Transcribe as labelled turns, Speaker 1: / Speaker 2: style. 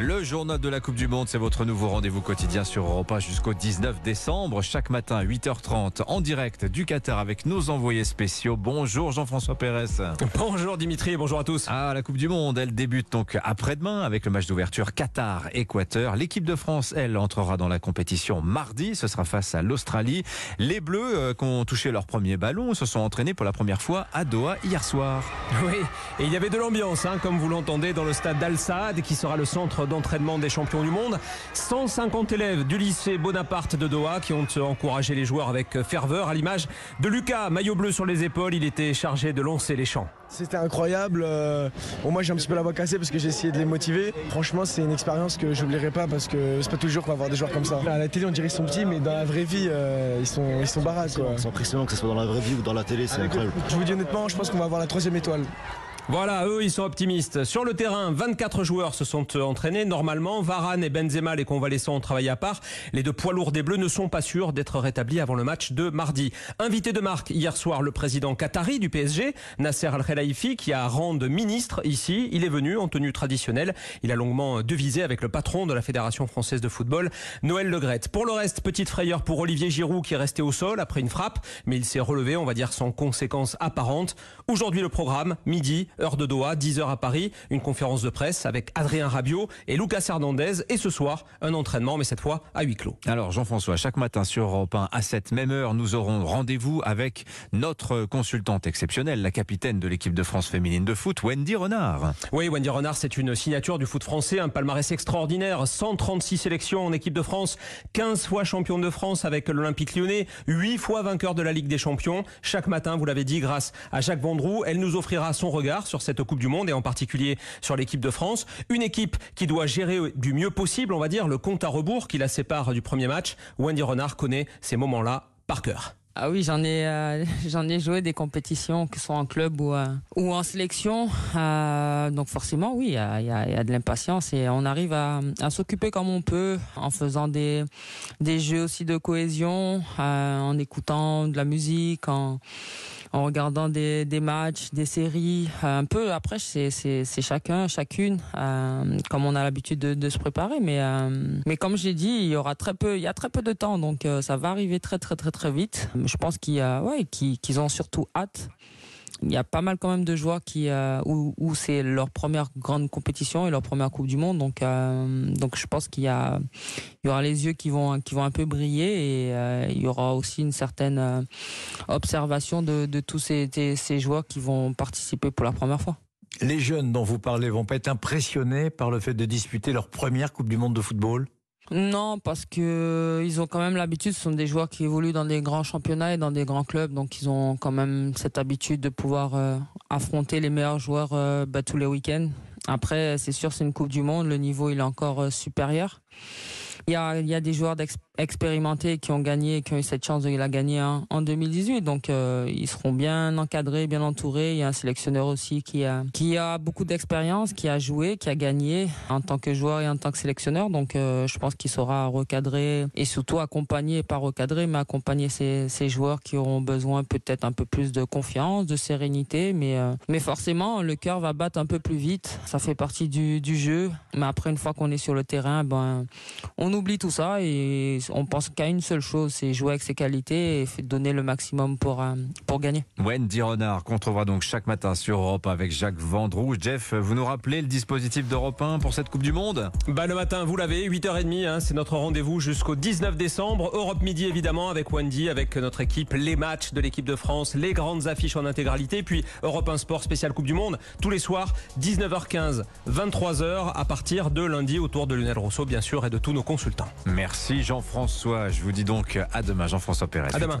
Speaker 1: Le journal de la Coupe du Monde, c'est votre nouveau rendez-vous quotidien sur Europa jusqu'au 19 décembre, chaque matin 8h30 en direct du Qatar avec nos envoyés spéciaux. Bonjour Jean-François Pérez.
Speaker 2: Bonjour Dimitri et bonjour à tous.
Speaker 1: Ah, la Coupe du Monde, elle débute donc après-demain avec le match d'ouverture Qatar-Équateur. L'équipe de France, elle, entrera dans la compétition mardi. Ce sera face à l'Australie. Les Bleus, euh, qui ont touché leur premier ballon, se sont entraînés pour la première fois à Doha hier soir.
Speaker 2: Oui, et il y avait de l'ambiance, hein, comme vous l'entendez, dans le stade d'Al Saad, qui sera le centre d'entraînement des champions du monde. 150 élèves du lycée Bonaparte de Doha qui ont encouragé les joueurs avec ferveur, à l'image de Lucas, maillot bleu sur les épaules. Il était chargé de lancer les champs.
Speaker 3: C'était incroyable. Euh, bon, moi, j'ai un petit peu la voix cassée parce que j'ai essayé de les motiver. Franchement, c'est une expérience que j'oublierai pas parce que c'est pas toujours qu'on va voir des joueurs comme ça. À la télé, on dirait qu'ils sont petits, mais dans la vraie vie, euh, ils sont, ils sont baraques.
Speaker 4: C'est impressionnant que ce soit dans la vraie vie ou dans la télé, c'est incroyable.
Speaker 3: Je vous dis honnêtement, je pense qu'on va avoir la troisième étoile.
Speaker 2: Voilà, eux, ils sont optimistes. Sur le terrain, 24 joueurs se sont euh, entraînés. Normalement, Varane et Benzema, les convalescents, ont travaillé à part. Les deux poids lourds des Bleus ne sont pas sûrs d'être rétablis avant le match de mardi. Invité de marque hier soir, le président qatari du PSG, Nasser Al-Khelaifi, qui a rang de ministre ici. Il est venu en tenue traditionnelle. Il a longuement devisé avec le patron de la Fédération française de football, Noël Legrette. Pour le reste, petite frayeur pour Olivier Giroud, qui est resté au sol après une frappe, mais il s'est relevé, on va dire, sans conséquences apparentes. Aujourd'hui, le programme, midi, heure de Doha, 10h à Paris, une conférence de presse avec Adrien Rabiot et Lucas Hernandez. Et ce soir, un entraînement, mais cette fois à huis clos.
Speaker 1: Alors Jean-François, chaque matin sur Europe 1, à cette même heure, nous aurons rendez-vous avec notre consultante exceptionnelle, la capitaine de l'équipe de France féminine de foot, Wendy Renard.
Speaker 2: Oui, Wendy Renard, c'est une signature du foot français, un palmarès extraordinaire, 136 sélections en équipe de France, 15 fois champion de France avec l'Olympique lyonnais, 8 fois vainqueur de la Ligue des champions. Chaque matin, vous l'avez dit, grâce à Jacques Vendroux, elle nous offrira son regard sur cette Coupe du Monde et en particulier sur l'équipe de France. Une équipe qui doit gérer du mieux possible, on va dire, le compte à rebours qui la sépare du premier match. Wendy Renard connaît ces moments-là par cœur.
Speaker 5: Ah oui, j'en ai, euh, j'en ai joué des compétitions, que ce soit en club ou, euh, ou en sélection. Euh, donc forcément, oui, il y a, y, y a, de l'impatience et on arrive à, à s'occuper comme on peut, en faisant des, des jeux aussi de cohésion, en écoutant de la musique, en, en regardant des, des matchs, des séries. un peu, après, c'est, c'est, c'est chacun, chacune, comme on a l'habitude de, de se préparer. Mais, mais comme j'ai dit, il y aura très peu, il y a très peu de temps, donc ça va arriver très, très, très, très vite je pense qu'ils ont surtout hâte. Il y a pas mal quand même de joueurs qui, euh, où, c'est leur première grande compétition et leur première Coupe du Monde. Donc, euh, donc je pense qu'il y aura les yeux qui vont, qui vont un peu briller et euh, il y aura aussi une certaine observation de, de tous ces, ces joueurs qui vont participer pour la première fois.
Speaker 6: Les jeunes dont vous parlez vont pas être impressionnés par le fait de disputer leur première Coupe du Monde de football?
Speaker 5: Non, parce que ils ont quand même l'habitude. Ce sont des joueurs qui évoluent dans des grands championnats et dans des grands clubs, donc ils ont quand même cette habitude de pouvoir euh, affronter les meilleurs joueurs euh, bah, tous les week-ends. Après, c'est sûr, c'est une Coupe du Monde. Le niveau, il est encore euh, supérieur. Il y a, des joueurs expérimentés qui ont gagné, qui ont eu cette chance de la gagner en, en 2018. Donc, euh, ils seront bien encadrés, bien entourés. Il y a un sélectionneur aussi qui a, qui a beaucoup d'expérience, qui a joué, qui a gagné en tant que joueur et en tant que sélectionneur. Donc, euh, je pense qu'il saura recadrer et surtout accompagner, pas recadrer, mais accompagner ces, ces joueurs qui auront besoin peut-être un peu plus de confiance, de sérénité. Mais, euh, mais forcément, le cœur va battre un peu plus vite. Ça fait partie du, du jeu. Mais après, une fois qu'on est sur le terrain, ben, on oublie tout ça et on pense qu'à une seule chose, c'est jouer avec ses qualités et donner le maximum pour, euh, pour gagner.
Speaker 1: Wendy Renard qu'on trouvera donc chaque matin sur Europe avec Jacques Vendroux. Jeff, vous nous rappelez le dispositif d'Europe 1 pour cette Coupe du Monde?
Speaker 2: Bah, Le matin, vous l'avez, 8h30, hein, c'est notre rendez-vous jusqu'au 19 décembre. Europe Midi évidemment avec Wendy, avec notre équipe, les matchs de l'équipe de France, les grandes affiches en intégralité, puis Europe 1 Sport spécial Coupe du Monde, tous les soirs, 19h15, 23h à partir de lundi autour de Lionel Rousseau bien sûr et de tous nos consultants.
Speaker 1: Merci Jean-François. Je vous dis donc à demain, Jean-François Pérez.
Speaker 2: À demain.